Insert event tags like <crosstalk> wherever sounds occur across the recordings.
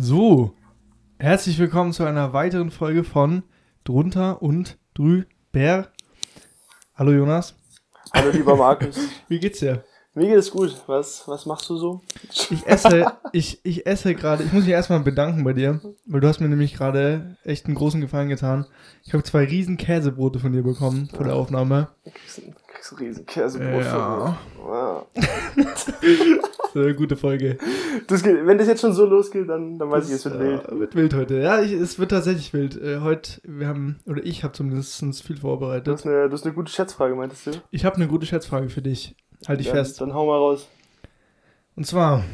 So, herzlich willkommen zu einer weiteren Folge von Drunter und Drüber. Hallo Jonas. Hallo lieber Markus. Wie geht's dir? Mir geht es gut. Was, was machst du so? Ich esse, ich, ich esse gerade, ich muss mich erstmal bedanken bei dir, weil du hast mir nämlich gerade echt einen großen Gefallen getan. Ich habe zwei riesen Käsebrote von dir bekommen vor der Aufnahme. Du kriegst, ein- kriegst ein riesen Käsebrot Ja. von mir. Wow. <laughs> Das ist eine gute Folge. Das geht, wenn das jetzt schon so losgeht, dann, dann weiß ich, es wird Das, wild. äh, Wird wild heute. Ja, ich, es wird tatsächlich wild. Äh, heute, wir haben, oder ich habe zumindest viel Du vorbereitet. hast, eine, du hast eine gute Schätzfrage, meintest du? Ich habe eine gute Schätzfrage für dich. Halt dich dann, fest. Dann hau mal raus. Und zwar,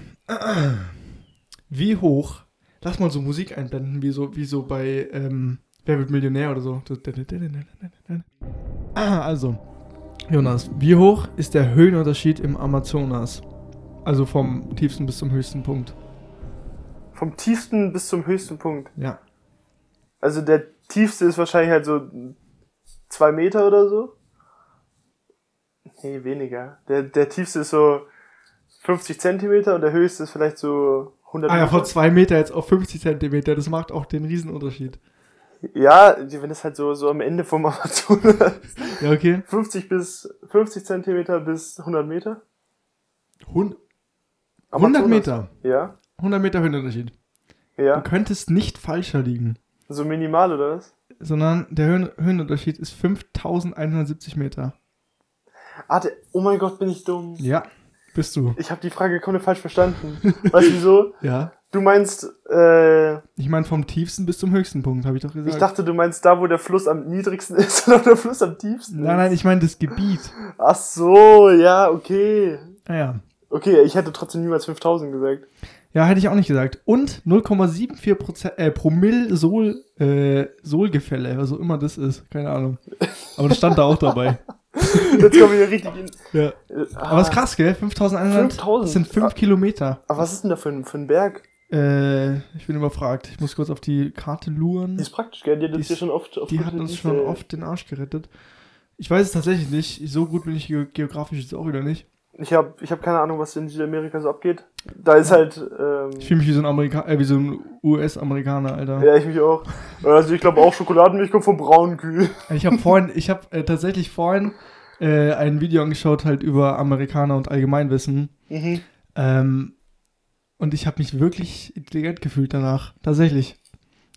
wie hoch, lass mal so Musik einblenden, wie so, wie so bei ähm, Wer wird Millionär oder so. Also, Jonas, wie hoch ist der Höhenunterschied im Amazonas? Also vom tiefsten bis zum höchsten Punkt. Vom tiefsten bis zum höchsten Punkt. Ja. Also der tiefste ist wahrscheinlich halt so zwei Meter oder so. Nee, weniger. Der, der tiefste ist so 50 Zentimeter und der höchste ist vielleicht so 100 Ah ja, von 2 Meter jetzt auf 50 Zentimeter, das macht auch den Riesenunterschied. Ja, wenn es halt so, so am Ende vom Amazonas <laughs> Ja, okay. 50 bis 50 Zentimeter bis 100 Meter. Hund 100 Amazonas. Meter. Ja, 100 Meter Höhenunterschied. Du ja. könntest nicht falscher liegen, So minimal oder was? sondern der Höhen Höhenunterschied ist 5170 Meter. Der, oh mein Gott, bin ich dumm. Ja, bist du. Ich habe die Frage komplett falsch verstanden. weißt du wieso? <laughs> Ja. Du meinst, äh, Ich meine vom tiefsten bis zum höchsten Punkt, habe ich doch gesagt. ich dachte, du meinst da, wo der Fluss am niedrigsten <laughs> ist oder der Fluss am tiefsten nein, nein, ich meine das Gebiet. Ach so, ja, okay. Naja. Okay, ich hätte trotzdem niemals 5000 gesagt. Ja, hätte ich auch nicht gesagt. Und 0,74 Prozent, äh, Promille Sol, äh, Solgefälle, was auch immer das ist. Keine Ahnung. Aber das stand da auch dabei. <laughs> <laughs> Jetzt kommen wir richtig in. Ja. Äh, Aber ist krass, gell? 5100. 5000. Das sind 5 Ah. Kilometer. Aber was ist denn da für ein, für ein Berg? Äh, ich bin überfragt. Ich muss kurz auf die Karte luren. Die ist praktisch, gell? Die hat uns schon oft. oft Die hat uns schon oft den Arsch gerettet. Ich weiß es tatsächlich nicht. So gut bin ich ge geografisch jetzt auch wieder nicht. Ich habe ich hab keine Ahnung, was in Südamerika so abgeht. Da ist halt. Ähm, Ich fühle mich wie so ein Amerika äh, wie so ein US-Amerikaner, Alter. ja, ich mich auch. Also ich glaube auch Schokoladenmilch kommt von braunen Kühe. Ich habe vorhin, ich habe äh, tatsächlich vorhin äh, ein Video angeschaut halt über Amerikaner und Allgemeinwissen. Mhm. Ähm, und ich habe mich wirklich intelligent gefühlt danach. Tatsächlich.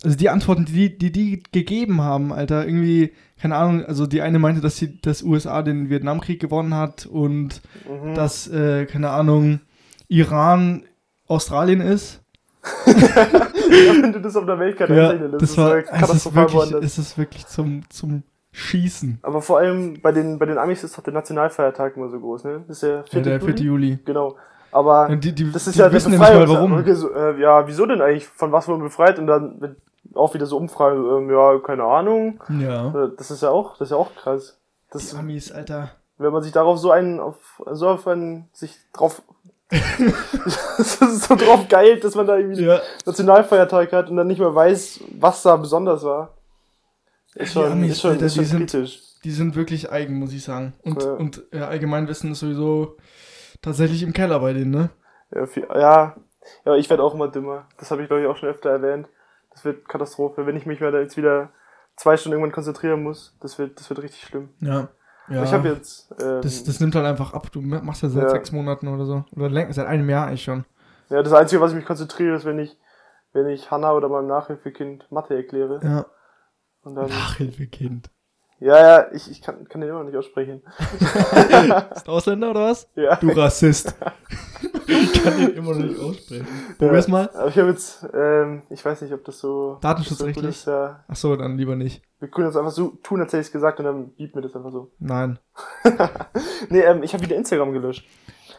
Also die Antworten, die die, die gegeben haben, Alter, irgendwie, keine Ahnung, also die eine meinte, dass die, dass USA den Vietnamkrieg gewonnen hat und Mhm. dass, äh, keine Ahnung, Iran Australien ist. <laughs> ja, wenn du das auf der Weltkarte Ja, einzeichnest, das, das, ist war, äh, es ist katastrophal wirklich, es ist wirklich zum, zum Schießen. Aber vor allem bei den, bei den Amis ist doch der Nationalfeiertag immer so groß, ne? Das ist der 4. Ja, der 4. Juli. Juli. Genau. Aber die, die, das ist die ja wissen ja nicht mal warum. So, äh, ja, wieso denn eigentlich? Von was wurden wir befreit? Und dann wird auch wieder so Umfragen, ähm, ja, keine Ahnung. Ja. Äh, Das ist ja auch, das ist ja auch krass. Die Das, Amis, Alter. wenn man sich darauf so einen, auf, so auf einen, sich drauf, <laughs> <laughs> das ist so drauf geil, dass man da irgendwie Ja. Nationalfeiertag hat und dann nicht mehr weiß, was da besonders war. Ist Die schon, Amis, ist schon, Alter, ist schon die sind- kritisch. Die sind wirklich eigen, muss ich sagen. Und, Ja. und äh, Allgemeinwissen ist sowieso tatsächlich im Keller bei denen, ne? Ja, viel, ja, ja, ich werde auch immer dümmer. Das habe ich, glaube ich, auch schon öfter erwähnt. Das wird Katastrophe. Wenn ich mich da jetzt wieder zwei Stunden irgendwann konzentrieren muss, das wird, das wird richtig schlimm. Ja. ja. Ich habe jetzt, ähm, das, das nimmt halt einfach ab. Du machst ja seit Ja. sechs Monaten oder so. Oder seit einem Jahr eigentlich schon. ja, das Einzige, was ich mich konzentriere, ist, wenn ich, wenn ich Hannah oder meinem Nachhilfekind Mathe erkläre. Ja. Und dann, Nachhilfekind. ja, ja, ich, ich kann, kann den immer noch nicht aussprechen. <laughs> Ist Ausländer oder was? Ja. Du Rassist. <laughs> ich kann den immer noch nicht aussprechen. Probier's mal. Aber ich habe jetzt, ähm, ich weiß nicht, ob das so. Datenschutzrechtlich? Das so ist, ja. Ach so, dann lieber nicht. Wir können jetzt einfach so tun, als hätte ich es gesagt und dann biebt mir das einfach so. Nein. <laughs> Nee, ähm, ich habe wieder Instagram gelöscht.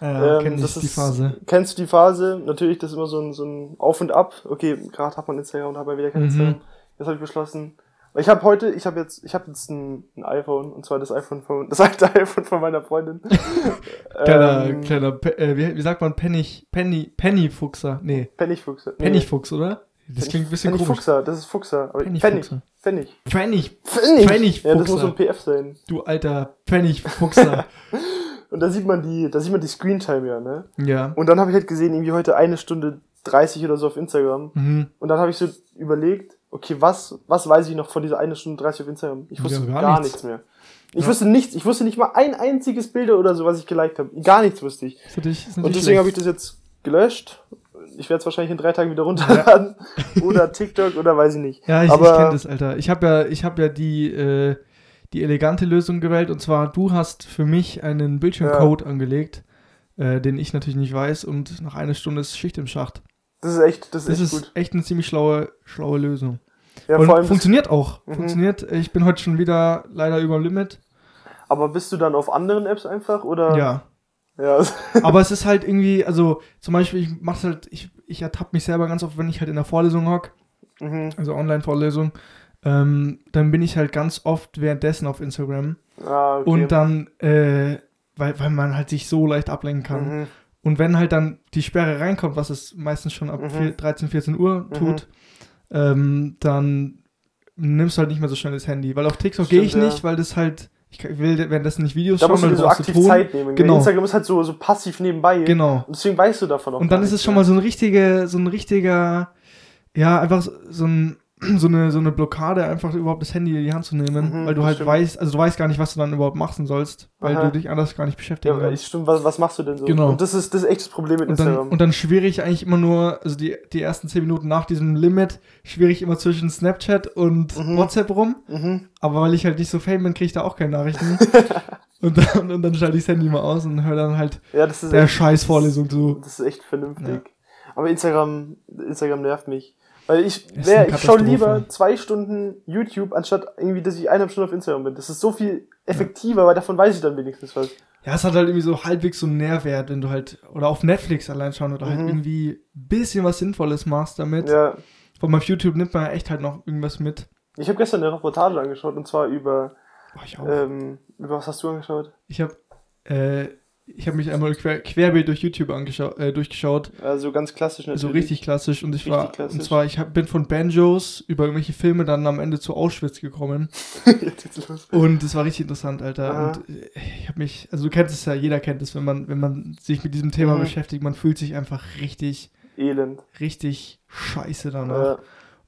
Ja, Ähm, kenn das die ist- Phase. Kennst du die Phase? Natürlich, das ist immer so ein, so ein Auf und Ab. Okay, gerade hat man Instagram und hat man wieder kein Mhm. Instagram. Jetzt habe ich beschlossen. Ich habe heute, ich habe jetzt, ich habe jetzt ein, ein iPhone und zwar das iPhone von, das alte <laughs> iPhone von meiner Freundin. <laughs> Kleiner, Ähm, kleiner, äh, wie, wie sagt man, Penny, Penny, Pennyfuchser? Nee, Pfennigfuchs. Nee, Pennyfuchs, oder? Das Pfennig- klingt ein bisschen komisch. Pfennigfuchser, das ist Fuchser. Aber Pfennig. Pfennigfuchser. Pfennig. Pfennig, Pfennig. Pfennigfuchser. Ja, das muss so ein PF sein. du alter Pfennigfuchser. <laughs> Und da sieht man die, da sieht man die Screentime ja, ne? ja. Und dann habe ich halt gesehen, irgendwie heute eine Stunde 30 oder so auf Instagram. Mhm. Und dann habe ich so überlegt, okay, was, was weiß ich noch von dieser eine Stunde 30 auf Instagram? Ich wusste Ja, gar, gar nichts. nichts. mehr. Ich Ja. wusste nichts, ich wusste nicht mal ein einziges Bild oder so, was ich geliked habe. Gar nichts wusste ich. Ist Und deswegen habe ich das jetzt gelöscht. Ich werde es wahrscheinlich in drei Tagen wieder runterladen. <laughs> oder TikTok oder weiß ich nicht. Ja, ich, Aber- ich kenne das, Alter. Ich habe ja, ich habe ja die, äh, die elegante Lösung gewählt und zwar du hast für mich einen Bildschirmcode angelegt, äh, den ich natürlich nicht weiß und nach einer Stunde ist Schicht im Schacht. Das ist echt, das ist Das echt ist echt eine ziemlich schlaue, schlaue Lösung. Ja, und vor allem, funktioniert auch. Mhm. Funktioniert. Ich bin heute schon wieder leider über dem Limit. aber bist du dann auf anderen Apps einfach oder? Ja. Ja. <laughs> Aber es ist halt irgendwie, also zum Beispiel, ich mach's halt, ich, ich ertappe mich selber ganz oft, wenn ich halt in der Vorlesung hock, mhm. also Online-Vorlesung, ähm, dann bin ich halt ganz oft währenddessen auf Instagram. Ah, okay. Und dann, äh, weil, weil man halt sich so leicht ablenken kann. Mhm. Und wenn halt dann die Sperre reinkommt, was es meistens schon ab Mhm. vier- 13, 14 Uhr Mhm. tut, ähm, dann nimmst du halt nicht mehr so schnell das Handy. Weil auf TikTok gehe ich ja. nicht, weil das halt, ich will währenddessen nicht Videos Da schauen, musst du so aktiv. Zeit nehmen. Genau. Instagram ist halt so, so passiv nebenbei. Genau. Und deswegen weißt du davon auch Und dann ist es schon mal so ein richtiger, so ein richtiger, ja, einfach so ein so eine, so eine Blockade, einfach überhaupt das Handy in die Hand zu nehmen, Mhm, weil du halt stimmt. weißt, also du weißt gar nicht, was du dann überhaupt machen sollst, weil Aha. du dich anders gar nicht beschäftigen Ja, kannst. stimmt, was, was machst du denn so? Genau. Und das ist, das ist echt das Problem mit Und dann, Instagram. und dann schwirre ich eigentlich immer nur, also die, die ersten zehn Minuten nach diesem Limit, schwirre ich immer zwischen Snapchat und Mhm. WhatsApp rum. mhm. Aber weil ich halt nicht so fame bin, kriege ich da auch keine Nachrichten. <laughs> und, dann, und dann schalte ich das Handy mal aus und höre dann halt Ja, der echt, scheiß Vorlesung zu. Das ist echt vernünftig. Aber Instagram, Instagram nervt mich. Weil ich, wär, ich schaue lieber zwei Stunden YouTube, anstatt irgendwie, dass ich eineinhalb Stunden auf Instagram bin. Das ist so viel effektiver, weil davon weiß ich dann wenigstens was. Ja, es hat halt irgendwie so halbwegs so einen Nährwert, wenn du halt, oder auf Netflix allein schauen oder halt Mhm. irgendwie ein bisschen was Sinnvolles machst damit. Ja. Von auf YouTube nimmt man ja echt halt noch irgendwas mit. Ich habe gestern eine Reportage angeschaut und zwar über, Boah, ich auch. ähm, über was hast du angeschaut? Ich habe äh, ich habe mich einmal quer, querbeet durch YouTube angeschaut, äh, durchgeschaut. Also ganz klassisch natürlich. So richtig klassisch. Und ich Richtig war, klassisch. und zwar, ich hab, bin von Banjos über irgendwelche Filme dann am Ende zu Auschwitz gekommen. <laughs> Jetzt geht's los. Und es war richtig interessant, Alter. Aha. Und äh, ich habe mich, also du kennst es ja, jeder kennt es, wenn man, wenn man sich mit diesem Thema Mhm. beschäftigt, man fühlt sich einfach richtig, Elend. richtig scheiße danach. Ja.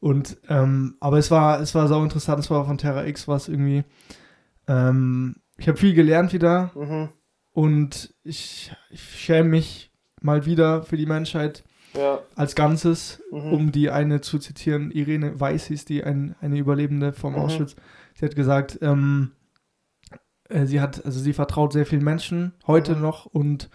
Und, ähm, aber es war, es war sau interessant, es war von Terra X, was irgendwie, ähm, ich habe viel gelernt wieder Mhm. Und ich, ich schäme mich mal wieder für die Menschheit Ja. als Ganzes, Mhm. um die eine zu zitieren, Irene Weiß hieß die, ein, eine Überlebende vom Mhm. Auschwitz. Sie hat gesagt, ähm, äh, sie hat, also sie vertraut sehr vielen Menschen heute Mhm. noch und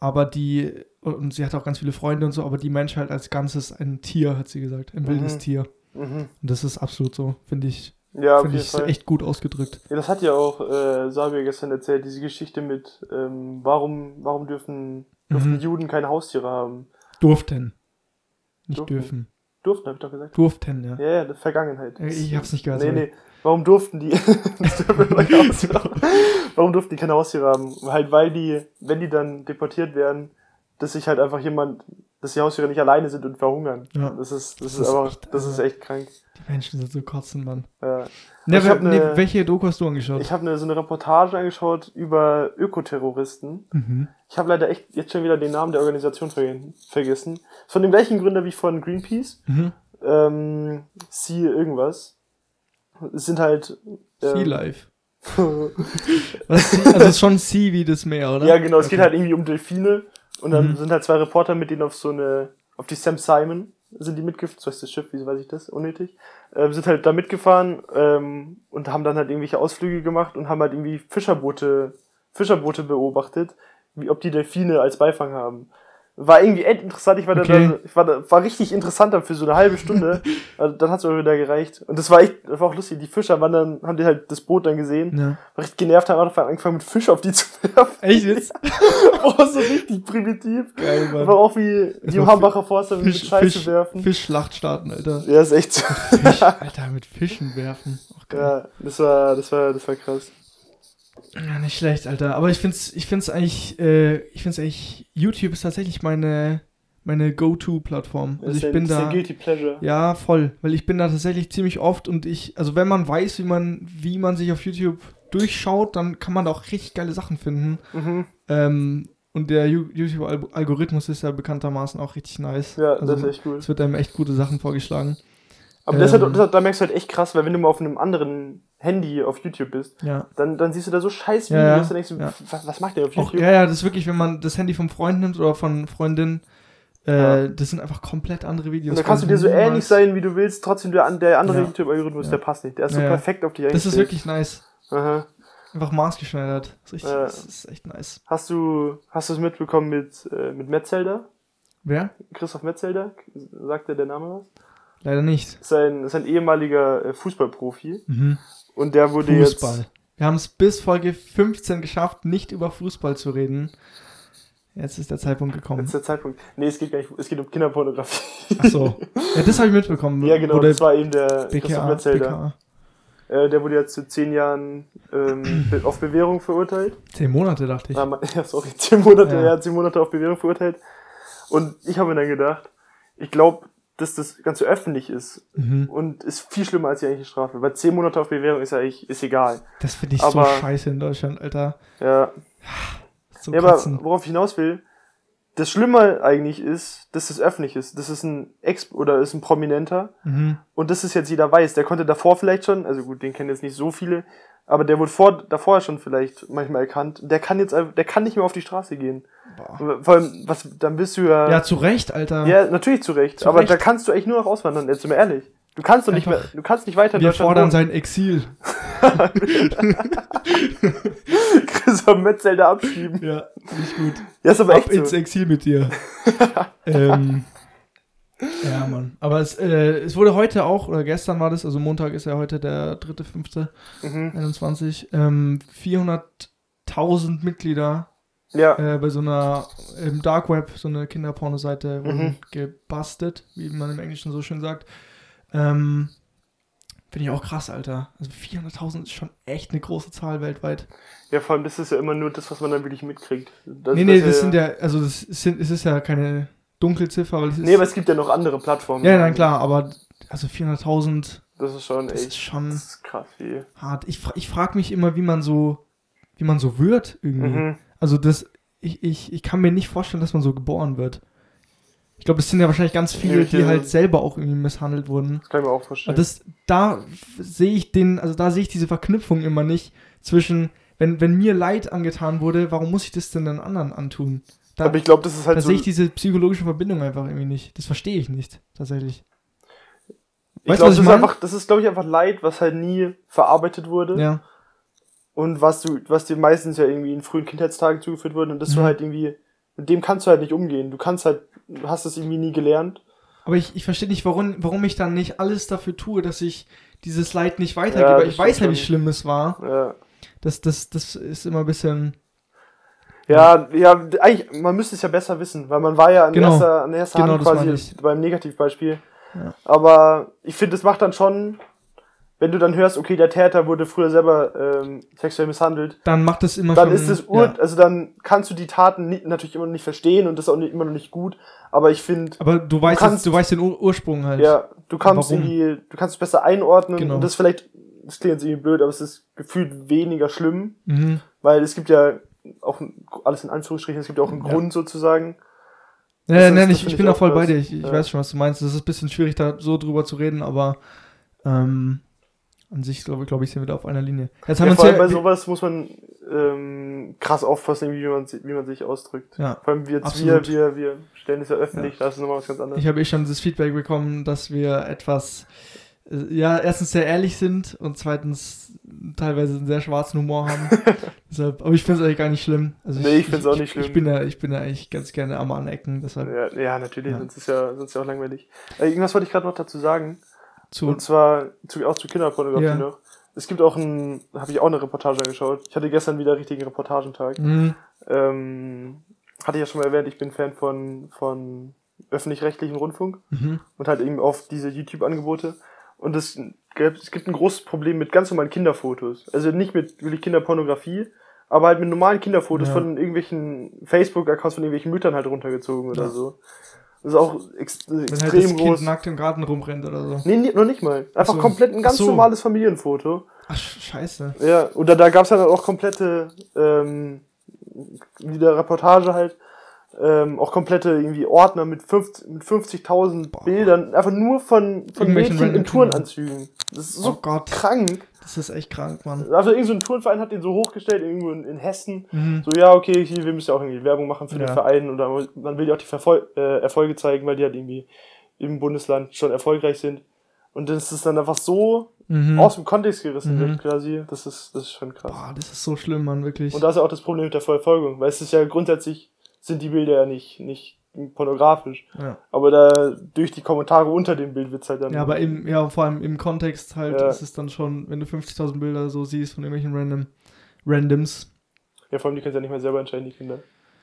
aber die, und sie hat auch ganz viele Freunde und so, aber die Menschheit als Ganzes ein Tier, hat sie gesagt, ein wildes Mhm. Tier. Mhm. Und das ist absolut so, finde ich, Ja, finde ich Fall. echt gut ausgedrückt. Ja, das hat ja auch äh, Sabir gestern erzählt, diese Geschichte mit, ähm, warum, warum dürfen, dürfen Mhm. Juden keine Haustiere haben? Durften. Nicht Durften. dürfen. Durften, hab ich doch gesagt. Durften, ja. Ja, ja, das Vergangenheit. Äh, Ich hab's nicht gehört. Nee, sorry. nee. Warum durften die, <laughs> <laughs> warum durften die keine Haustiere haben? Halt, weil die, wenn die dann deportiert werden, dass sich halt einfach jemand, dass die Haustiere nicht alleine sind und verhungern. Ja. Das ist, das, Das ist, ist aber, echt, das ist echt krank. Die Menschen sind so kotzen, Mann. Ja. Ne, ne- welche Doku hast du angeschaut? Ich habe eine, so eine Reportage angeschaut über Ökoterroristen. mhm. Ich habe leider echt jetzt schon wieder den Namen der Organisation ver vergessen. Von dem gleichen Gründer wie von Greenpeace. Mhm. Ähm, Sea irgendwas. Es sind halt. Sea Ähm, Life. <laughs> Sea, also es ist schon Sea wie das Meer, oder? ja, genau. Es Okay. geht halt irgendwie um Delfine. Und dann Mhm. sind halt zwei Reporter mit denen auf so eine. Auf die Sam Simon sind die mitgefahren. So heißt das Schiff, wieso weiß ich das? Unnötig. Ähm, sind halt da mitgefahren ähm, und haben dann halt irgendwelche Ausflüge gemacht und haben halt irgendwie Fischerboote, Fischerboote beobachtet, wie ob die Delfine als Beifang haben. War irgendwie echt interessant. Ich war Okay. da, ich war da, war richtig interessant dann für so eine halbe Stunde. <laughs> also dann hat's auch wieder gereicht. Und das war echt, das war auch lustig. Die Fischer waren dann, haben die halt das Boot dann gesehen. Ja. War richtig genervt, haben angefangen mit Fisch auf die zu werfen. Echt jetzt? <laughs> Boah, so richtig primitiv. Geil, Mann. Aber auch wie die Hambacher Forster mit Scheiße Fisch, werfen. Fischschlacht starten, Alter. Ja, ist echt so. Fisch, Alter, mit Fischen werfen. <laughs> Ja, das war, das war, das war krass. Ja, nicht schlecht, Alter. Aber ich find's, ich find's eigentlich, äh, ich find's eigentlich, YouTube ist tatsächlich meine, meine Go-To-Plattform. Also ich ein, bin da. Guilty Pleasure. Ja, voll. Weil ich bin da tatsächlich ziemlich oft und ich, also wenn man weiß, wie man, wie man sich auf YouTube durchschaut, dann kann man da auch richtig geile Sachen finden. Mhm. Ähm, Und der YouTube-Algorithmus ist ja bekanntermaßen auch richtig nice. Ja, also, das ist echt cool. Es wird einem echt gute Sachen vorgeschlagen. Aber das, ist ähm, das, halt- da merkst du halt echt krass, weil wenn du mal auf einem anderen Handy auf YouTube bist, Ja. dann, dann siehst du da so scheiß Ja, Videos, ja, dann denkst du, ja. was, was macht der auf Auch, YouTube? ja, ja, das ist wirklich, wenn man das Handy vom Freund nimmt oder von Freundin, äh, Ja. das sind einfach komplett andere Videos. Und da kannst du dir so Niemals- ähnlich sein, wie du willst, trotzdem der, der andere Ja. YouTube-Algorithmus, Ja. der passt nicht. Der ist so Ja, ja. perfekt auf dich Das ist wirklich nice. Aha. Einfach maßgeschneidert. Das ist, richtig, Ja. das ist echt nice. Hast du hast du es mitbekommen mit, äh, mit Metzelder? Wer? Christoph Metzelder? Sagt dir der Name was? Leider nicht. Ist ein, ist ein ehemaliger äh, Fußballprofi. Mhm. Und der wurde Fußball. jetzt. Wir haben es bis Folge 15 geschafft, nicht über Fußball zu reden. Jetzt ist der Zeitpunkt gekommen. Jetzt ist der Zeitpunkt. Nee, es geht gar nicht, es geht um Kinderpornografie. Ach so. Ja, das habe ich mitbekommen. ja, genau, das war eben der BKA. BKA. Äh, der wurde jetzt zu zehn Jahren ähm, auf Bewährung verurteilt. Zehn Monate, dachte ich. Ah, <laughs> ja, sorry, zehn Monate, Ja. ja. zehn Monate auf Bewährung verurteilt. Und ich habe mir dann gedacht, ich glaube, dass das Ganze öffentlich ist Mhm. und ist viel schlimmer als die eigentliche Strafe. Weil zehn Monate auf Bewährung ist ja eigentlich, ist egal. Das finde ich Aber- so scheiße in Deutschland, Alter. Ja, So ja aber worauf ich hinaus will, das Schlimme eigentlich ist, dass es öffentlich ist. Das ist ein Ex oder ist ein Prominenter Mhm. und das ist jetzt jeder weiß. Der konnte davor vielleicht schon, also gut, den kennen jetzt nicht so viele, aber der wurde vor, davor schon vielleicht manchmal erkannt. Der kann jetzt, der kann nicht mehr auf die Straße gehen. Boah. Vor allem, was, dann bist du ja, Ja, zu Recht, Alter. ja, natürlich zu Recht, Zu aber Recht. da kannst du echt nur noch auswandern, jetzt sind wir ehrlich. Du kannst doch nicht mehr, du kannst nicht weiter in Wir Deutschland fordern wohnen. sein Exil. <laughs> <laughs> <laughs> Christoph Metzelder abschieben. Ja, nicht gut. Ja, ist aber Ab echt ins so. Exil mit dir. <laughs> ähm, ja, Mann. Aber es, äh, es wurde heute auch, oder gestern war das, also Montag ist ja heute der 3.5. Mhm. 21, ähm, 400.000 Mitglieder Ja, äh, bei so einer im Dark Web, so eine Kinderporno-Seite, wurden Mhm. gebastelt, wie man im Englischen so schön sagt. Ähm, Finde ich auch krass, Alter. Also 400.000 ist schon echt eine große Zahl weltweit. ja, vor allem das ist ja immer nur das, was man dann wirklich mitkriegt. Das, nee, nee, das das ja- sind ja, also das sind, es ist ja keine Dunkelziffer, weil es ist. Nee, aber es gibt ja noch andere Plattformen. ja, nein, klar, aber also 400.000, Das ist schon das ist echt schon das ist krass viel. hart. Ich, ich frage mich immer, wie man so, wie man so wird irgendwie. Mhm. Also das, ich, ich, ich kann mir nicht vorstellen, dass man so geboren wird. Ich glaube, es sind ja wahrscheinlich ganz viele, die halt selber auch irgendwie misshandelt wurden. Das kann ich mir auch vorstellen. Das, da sehe ich den, also da sehe ich diese Verknüpfung immer nicht zwischen, wenn, wenn mir Leid angetan wurde, warum muss ich das denn den anderen antun? Da, aber ich glaube, das ist da halt so. sehe ich diese psychologische Verbindung einfach irgendwie nicht. Das verstehe ich nicht, tatsächlich. ich weißt glaube, du, das ich ist einfach, das ist, glaube ich, einfach Leid, was halt nie verarbeitet wurde. Ja. Und was du, was dir meistens ja irgendwie in frühen Kindheitstagen zugeführt wurde und dass du Mhm. halt irgendwie, dem kannst du halt nicht umgehen. Du kannst halt, hast es irgendwie nie gelernt. Aber ich, ich verstehe nicht, warum, warum ich dann nicht alles dafür tue, dass ich dieses Leid nicht Ja, weitergebe. das ich weiß ja, wie schlimm es war. Ja. Das, das, das ist immer ein bisschen. Ja, ja, eigentlich, man müsste es ja besser wissen, weil man war ja an Genau. erster, an erster Genau, Hand quasi beim Negativbeispiel. Ja. Aber ich finde, es macht dann schon, wenn du dann hörst, okay, der Täter wurde früher selber ähm, sexuell misshandelt, Dann macht es immer dann schon. ist es ur ja. also dann kannst du die Taten nicht, natürlich immer noch nicht verstehen und das ist auch nicht, immer noch nicht gut, aber ich finde, Aber du weißt, kannst- jetzt, du weißt den Ur Ursprung halt. ja, du kannst irgendwie, du kannst es besser einordnen Genau. und das ist vielleicht, das klingt jetzt irgendwie blöd, aber es ist gefühlt weniger schlimm, Mhm. weil es gibt ja auch alles in Anführungsstrichen, es gibt ja auch einen Ja. Grund sozusagen. Ja, Das nein, das ich, ich bin auch voll bei dir. Ich, ich weiß schon, was du meinst. Es ist ein bisschen schwierig, da so drüber zu reden, aber ähm, an sich, glaube glaub ich, sind wir da auf einer Linie. Jetzt haben Ja, vor allem bei ja, sowas muss man ähm, krass aufpassen, wie man, wie man sich ausdrückt. ja, Vor allem wir, jetzt, wir, Absolut. wir, wir stellen es ja öffentlich, das ist nochmal was ganz anderes. ich habe eh schon das Feedback bekommen, dass wir etwas, äh, ja, erstens sehr ehrlich sind und zweitens teilweise einen sehr schwarzen Humor haben. <laughs> deshalb, aber ich finde es eigentlich gar nicht schlimm. Also Nee, ich find's auch nicht Ich, schlimm. ich bin ja, ich bin ja eigentlich ganz gerne am Anecken, deshalb ja, ja, natürlich, Ja. sonst ist ja, sonst ist ja auch langweilig. Äh, irgendwas wollte ich gerade noch dazu sagen. Zu. Und zwar zu, auch zu Kinderpornografie Ja. noch. Es gibt auch ein, habe ich auch eine Reportage angeschaut. Ich hatte gestern wieder richtigen Reportagentag. Mhm. Ähm, hatte ich ja schon mal erwähnt, ich bin Fan von, von öffentlich-rechtlichem Rundfunk. Mhm. und halt eben auf diese YouTube-Angebote. Und es, es gibt ein großes Problem mit ganz normalen Kinderfotos. Also nicht mit wirklich Kinderpornografie, aber halt mit normalen Kinderfotos Ja. von irgendwelchen Facebook-Accounts von irgendwelchen Müttern halt runtergezogen oder Ja. so. Das ist auch ex Wenn halt das extrem Kind groß. nackt im Garten rumrennt oder so. Nee, nee, noch nicht mal. Einfach so. komplett ein ganz so. normales Familienfoto. Ach, sch- scheiße. Ja, oder da gab's dann auch komplette, ähm, in der Reportage halt, ähm, auch komplette irgendwie Ordner mit, 50 mit 50.000 Bildern, einfach nur von, von Mädchen in Turnanzügen. Das ist so Oh Gott. krank. Das ist echt krank, Mann. Also irgend so ein Turnverein hat den so hochgestellt, irgendwo in, in Hessen. Mhm. So, ja, okay, hier, wir müssen ja auch irgendwie Werbung machen für den Ja. Verein oder man will ja auch die Verfol äh, Erfolge zeigen, weil die halt irgendwie im Bundesland schon erfolgreich sind. Und das ist dann einfach so Mhm. aus dem Kontext gerissen Mhm. wird, quasi. Das ist, das ist schon krass. Boah, das ist so schlimm, Mann, wirklich. Und da ist ja auch das Problem mit der Verfolgung, weil es ist ja grundsätzlich sind die Bilder ja nicht, nicht pornografisch. ja. Aber da durch die Kommentare unter dem Bild wird's halt dann. ja, aber im, ja, vor allem im Kontext halt Ja. ist es dann schon, wenn du 50.000 Bilder so siehst von irgendwelchen random Randoms. ja, vor allem die können ja nicht mehr selber entscheiden, die Kinder.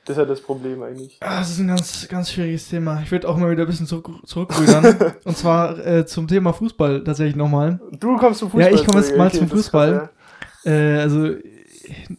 Das ist ja das Problem eigentlich. Ah, Das ist ein ganz, ganz schwieriges Thema. Ich würde auch mal wieder ein bisschen zurück, zurückrudern. <laughs> und zwar äh, zum Thema Fußball tatsächlich nochmal. Du kommst zum Fußball. Ja, ich komme jetzt mal zum das ist Fußball. krass, ja. Äh, also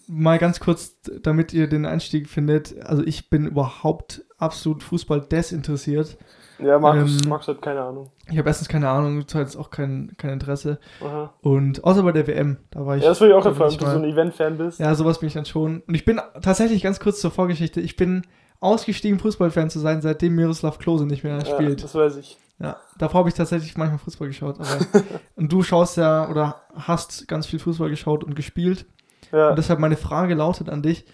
mal ganz kurz, damit ihr den Einstieg findet. Also ich bin überhaupt absolut Fußball desinteressiert. Ja, Markus, Ähm, Markus hat keine Ahnung. Ich habe erstens keine Ahnung, zweitens auch kein, kein Interesse. Aha. Und außer bei der WM, da war ich. Ja, das würde ich auch erfahren, ob du so ein Event-Fan bist. Ja, sowas bin ich dann schon. Und ich bin tatsächlich ganz kurz zur Vorgeschichte. Ich bin ausgestiegen, Fußballfan zu sein, seitdem Miroslav Klose nicht mehr Ja, spielt. das weiß ich. Ja, davor habe ich tatsächlich manchmal Fußball geschaut. Aber <laughs> und du schaust ja oder hast ganz viel Fußball geschaut und gespielt. Ja. Und deshalb meine Frage lautet an dich: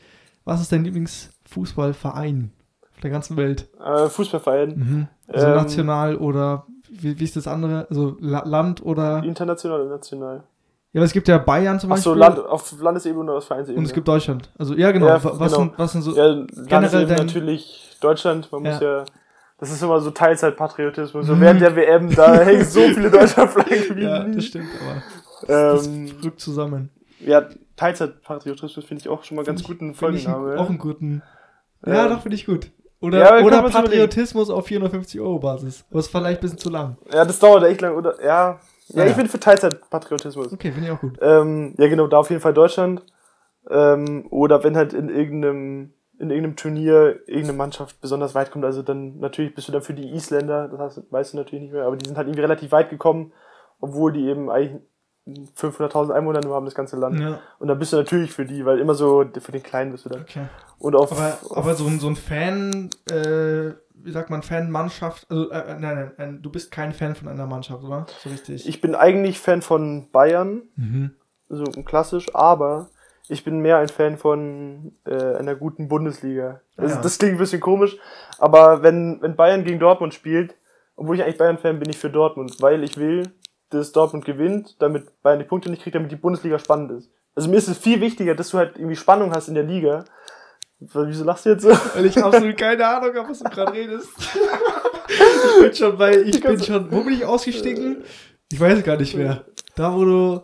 Was ist dein Lieblingsfußballverein auf der ganzen Welt? Äh, Fußballverein. Mhm. Also Ähm, national oder wie, wie ist das andere? Also La Land oder. International oder national? Ja, aber es gibt ja Bayern zum Achso, Beispiel. Land, auf Landesebene oder auf Vereinsebene? und es gibt Deutschland. Also ja, genau. Ja, Wa- was, genau. Sind, was sind so. ja, Landesebene dein- natürlich Deutschland. Man muss Ja. ja. Das ist immer so Teilzeitpatriotismus. So Mhm. während der WM, da <laughs> hängen so viele Deutschlandflaggen wie Ja, das stimmt, aber das Ähm, rückt zusammen. ja, Teilzeitpatriotismus finde ich auch schon mal ganz Find guten Folgenname. Auch einen guten. Ja. Ja, doch, finde ich gut. Oder, Ja, oder Patriotismus auf 450 Euro Basis. Aber ist vielleicht ein bisschen zu lang. Ja, das dauert echt lang, oder? Ja. Ja, Ja. ich bin für Teilzeitpatriotismus. Okay, finde ich auch gut. Ähm, ja, genau, da auf jeden Fall Deutschland. Ähm, oder wenn halt in irgendeinem, in irgendeinem Turnier irgendeine Mannschaft besonders weit kommt, also dann natürlich bist du dann für die Isländer, das heißt, weißt du natürlich nicht mehr, aber die sind halt irgendwie relativ weit gekommen, obwohl die eben eigentlich 500.000 Einwohner nur haben, das ganze Land. Ja, Und dann bist du natürlich für die, weil immer so für den Kleinen bist du dann. okay. Und auf, Aber, auf aber so, ein- so ein Fan, äh, wie sagt man, Fanmannschaft, also, äh, äh, nein, nein, nein, du bist kein Fan von einer Mannschaft, oder? So richtig. ich bin eigentlich Fan von Bayern, mhm. so klassisch, aber ich bin mehr ein Fan von äh, einer guten Bundesliga. Also ja. das klingt ein bisschen komisch, aber wenn, wenn Bayern gegen Dortmund spielt, obwohl ich eigentlich Bayern-Fan bin, ich für Dortmund, weil ich will, dass Dortmund gewinnt, damit Bayern die Punkte nicht kriegt, damit die Bundesliga spannend ist. Also mir ist es viel wichtiger, dass du halt irgendwie Spannung hast in der Liga. Wieso lachst du jetzt so? Weil ich absolut keine Ahnung habe, was du gerade redest. ich bin schon bei, ich bin schon, wo bin ich ausgestiegen? Ich weiß gar nicht mehr. Da, wo du,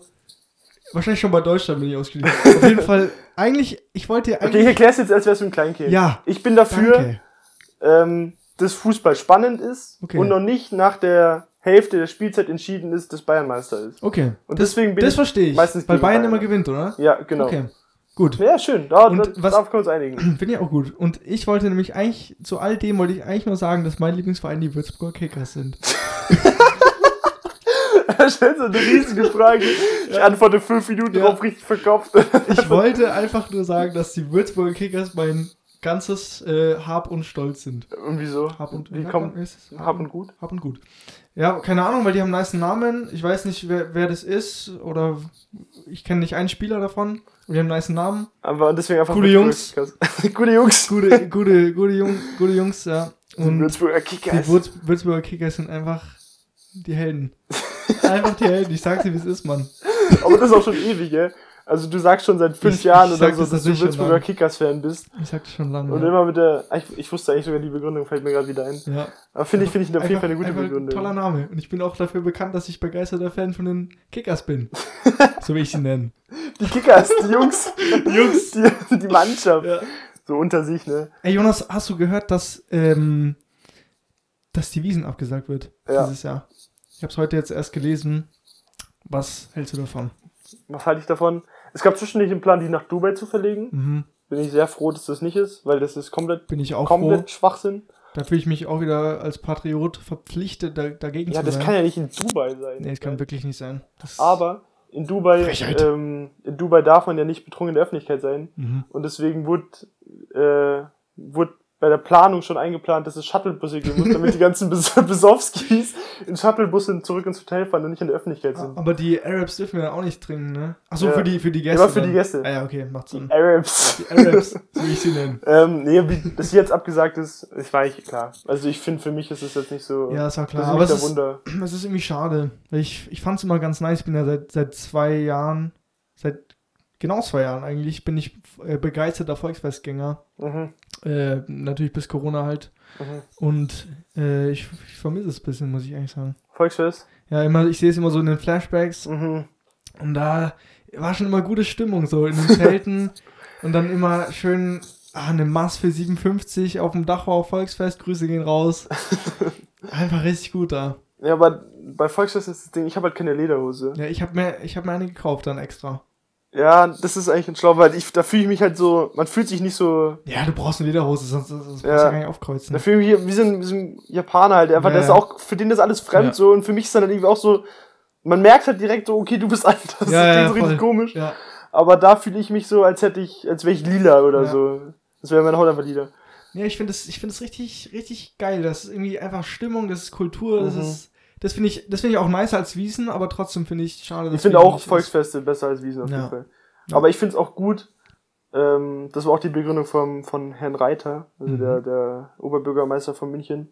wahrscheinlich schon bei Deutschland bin ich ausgestiegen. Auf jeden Fall, eigentlich, ich wollte dir Okay, ich eigentlich, erklär's jetzt, als wärst du ein Kleinkind. ja, Ich bin dafür, danke. ähm, dass Fußball spannend ist Okay. und noch nicht nach der Hälfte der Spielzeit entschieden ist, dass Bayern Meister ist. Okay, Und das, deswegen bin das ich verstehe ich, meistens weil Bayern Bayern. immer gewinnt, oder? Ja, genau. Okay, gut. Ja, schön. Da, Und da, was- darauf können wir uns einigen. <clears throat> Finde ich auch gut. Und ich wollte nämlich eigentlich, zu all dem wollte ich eigentlich nur sagen, dass mein Lieblingsverein die Würzburger Kickers sind. <laughs> Er stellt so eine riesige Frage. Ich antworte fünf Minuten Ja. drauf richtig verkopft. Ich wollte einfach nur sagen, dass die Würzburger Kickers mein ganzes äh, Hab und Stolz sind. Und wieso? Hab und, Wie sagt kommt man, ist es? Hab und Gut? Hab und gut. Ja, keine Ahnung, weil die haben einen nice Namen. Ich weiß nicht, wer, wer das ist. Oder ich kenne nicht einen Spieler davon. Und die haben einen nice Namen. Aber deswegen einfach Coole Würzburger Kickers. Gute Jungs. Gute, gute, gute, Jung, gute Jungs, ja. Und Würzburger die Kickers. Würz, Würzburger Kickers sind einfach die Helden. <laughs> Einfach die Helden. Ich sag's dir, wie es ist, Mann. Aber das ist auch schon ewig, gell? Also du sagst schon seit fünf Ich- Jahren ich oder so, das dass du Würzburger. Kickers-Fan bist. Ich sag das schon lange. Und ja. immer mit der. Ich, ich wusste eigentlich sogar die Begründung, fällt mir gerade wieder ein. ja. Aber finde ich, finde ich auf jeden Fall eine gute ein Begründung. Toller Name. Und ich bin auch dafür bekannt, dass ich begeisterter Fan von den Kickers bin. <laughs> so wie ich sie nenne. Die Kickers, die Jungs. Die Jungs. <laughs> Die, die Mannschaft. Ja. So unter sich, ne? Ey, Jonas, hast du gehört, dass, ähm, dass die Wiesen abgesagt wird Ja. dieses Jahr? Ich habe es heute jetzt erst gelesen. Was hältst du davon? Was halte ich davon? Es gab zwischendurch den Plan, die nach Dubai zu verlegen. Mhm. Bin ich sehr froh, dass das nicht ist, weil das ist komplett, Bin ich auch komplett froh. Schwachsinn. Da fühle ich mich auch wieder als Patriot verpflichtet, da, dagegen Ja, zu das sein. kann ja nicht in Dubai sein. nee, das kann wirklich nicht sein. Das Aber in Dubai, ähm, in Dubai darf man ja nicht betrunken in der Öffentlichkeit sein. Mhm. Und deswegen wurde äh, wurde bei der Planung schon eingeplant, dass es Shuttlebusse geben muss, damit die ganzen Bes <laughs> Besowskis in Shuttlebusse zurück ins Hotel fahren und nicht in der Öffentlichkeit sind. Aber die Arabs dürfen wir auch nicht trinken, ne? Achso, Ja. für, die, für die Gäste. Immer für dann. die Gäste. Ah ja, okay, macht Sinn. Arabs. Die Arabs, so wie ich sie nenne. <laughs> Ähm, nee, wie das hier jetzt abgesagt ist, ich war eigentlich klar. Also ich finde, für mich ist es jetzt nicht so. Ja, ist auch das klar. ist Aber nicht es der ist, Wunder. es ist irgendwie schade. Ich, ich fand es immer ganz nice. Ich bin ja seit, seit zwei Jahren, seit genau zwei Jahren eigentlich, bin ich äh, begeisterter Volksfestgänger. Mhm. Äh, natürlich bis Corona halt. Mhm. Und äh, ich, ich vermisse es ein bisschen, muss ich eigentlich sagen. Volksfest? Ja, immer, ich sehe es immer so in den Flashbacks. Mhm. Und da war schon immer gute Stimmung so in den Zelten. <laughs> und dann immer schön ah, eine Maß für 57 auf dem Dachau Volksfest. Grüße gehen raus. <laughs> Einfach richtig gut da. Ja, aber bei Volksfest ist das Ding, ich habe halt keine Lederhose. Ja, ich habe mir, ich hab mir eine gekauft dann extra. Ja, das ist eigentlich ein schlau, weil ich, da fühle ich mich halt so, man fühlt sich nicht so, Ja, du brauchst eine Lederhose, sonst, sonst brauchst du Ja. ja gar nicht aufkreuzen. da fühle ich mich wie so ein, wie so ein Japaner halt, einfach, Ja, der ist auch, für den ist alles fremd Ja. so und für mich ist dann halt irgendwie auch so, man merkt halt direkt so, okay, du bist anders, <laughs> das klingt so richtig komisch, aber da fühle ich mich so, als hätte ich, als wäre ich lila oder so. Das wäre meine Haut einfach lila. Ja, ich finde das, ich finde das richtig, richtig geil. Das ist irgendwie einfach Stimmung, das ist Kultur, das Mhm. ist, das finde ich, das finde ich auch nicer als Wiesen, aber trotzdem finde ich schade. Ich dass finde Wiesn auch nicht ist. Volksfeste besser als Wiesen auf Ja. jeden Fall. Ja. Aber ich finde es auch gut, ähm, das war auch die Begründung vom, von Herrn Reiter, also Mhm. der, der Oberbürgermeister von München,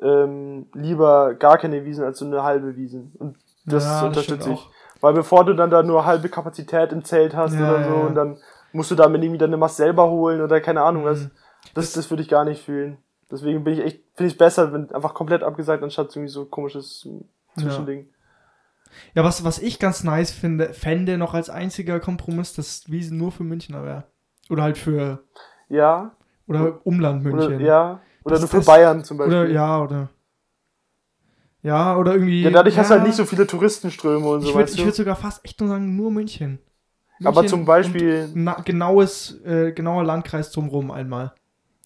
ähm, lieber gar keine Wiesen als so eine halbe Wiesen. Und das Ja, unterstütze ich. Weil bevor du dann da nur halbe Kapazität im Zelt hast Ja, oder so ja, und dann musst du da mit irgendwie deine Mast selber holen oder keine Ahnung was, Mhm. das, das würde ich gar nicht fühlen. Deswegen bin ich echt, finde ich es besser, wenn einfach komplett abgesagt, anstatt irgendwie so komisches Zwischending. Ja, was, was ich ganz nice finde, fände noch als einziger Kompromiss, dass Wiesen nur für Münchner wäre. Oder halt für, Ja, oder Umland oder, München. ja, oder Das- nur für das- Bayern zum Beispiel. Oder, ja, oder. Ja, oder irgendwie. Ja, dadurch hast du ja, halt nicht so viele Touristenströme und so, Ich würde weißt ich du? würd sogar fast echt nur sagen, nur München. Aber München zum Beispiel, Na, genaues, äh, genauer Landkreis drumrum einmal.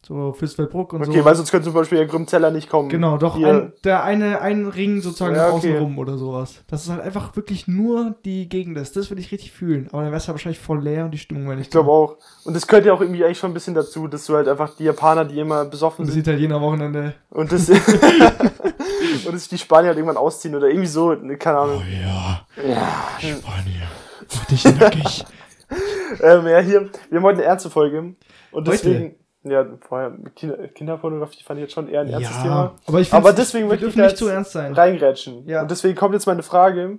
So Fürstfeldbruck und okay, so. weil sonst könnte zum Beispiel der Grümzeller nicht kommen. Genau, doch ein, der eine, ein Ring sozusagen Ja, okay. außen rum oder sowas. Das ist halt einfach wirklich nur die Gegend ist. Das würde ich richtig fühlen. Aber dann wäre es ja wahrscheinlich voll leer und die Stimmung wäre nicht Ich glaube auch. Und das gehört ja auch irgendwie eigentlich schon ein bisschen dazu, dass du halt einfach die Japaner, die immer besoffen Und das sind, Italiener Wochenende. und das <laughs> und dass die Spanier halt irgendwann ausziehen oder irgendwie so, ne, keine Ahnung. ja, Ja. Spanier. Für dich nackig. <laughs> Ähm, ja, hier, wir haben heute eine ernste Folge. Und Heute? Ja, vorher, Kinder, Kinderpornografie fand ich jetzt schon eher ein ernstes ja, Thema. aber ich Aber deswegen möchte ich nicht zu ernst sein. reingrätschen. Ja. Und deswegen kommt jetzt meine Frage: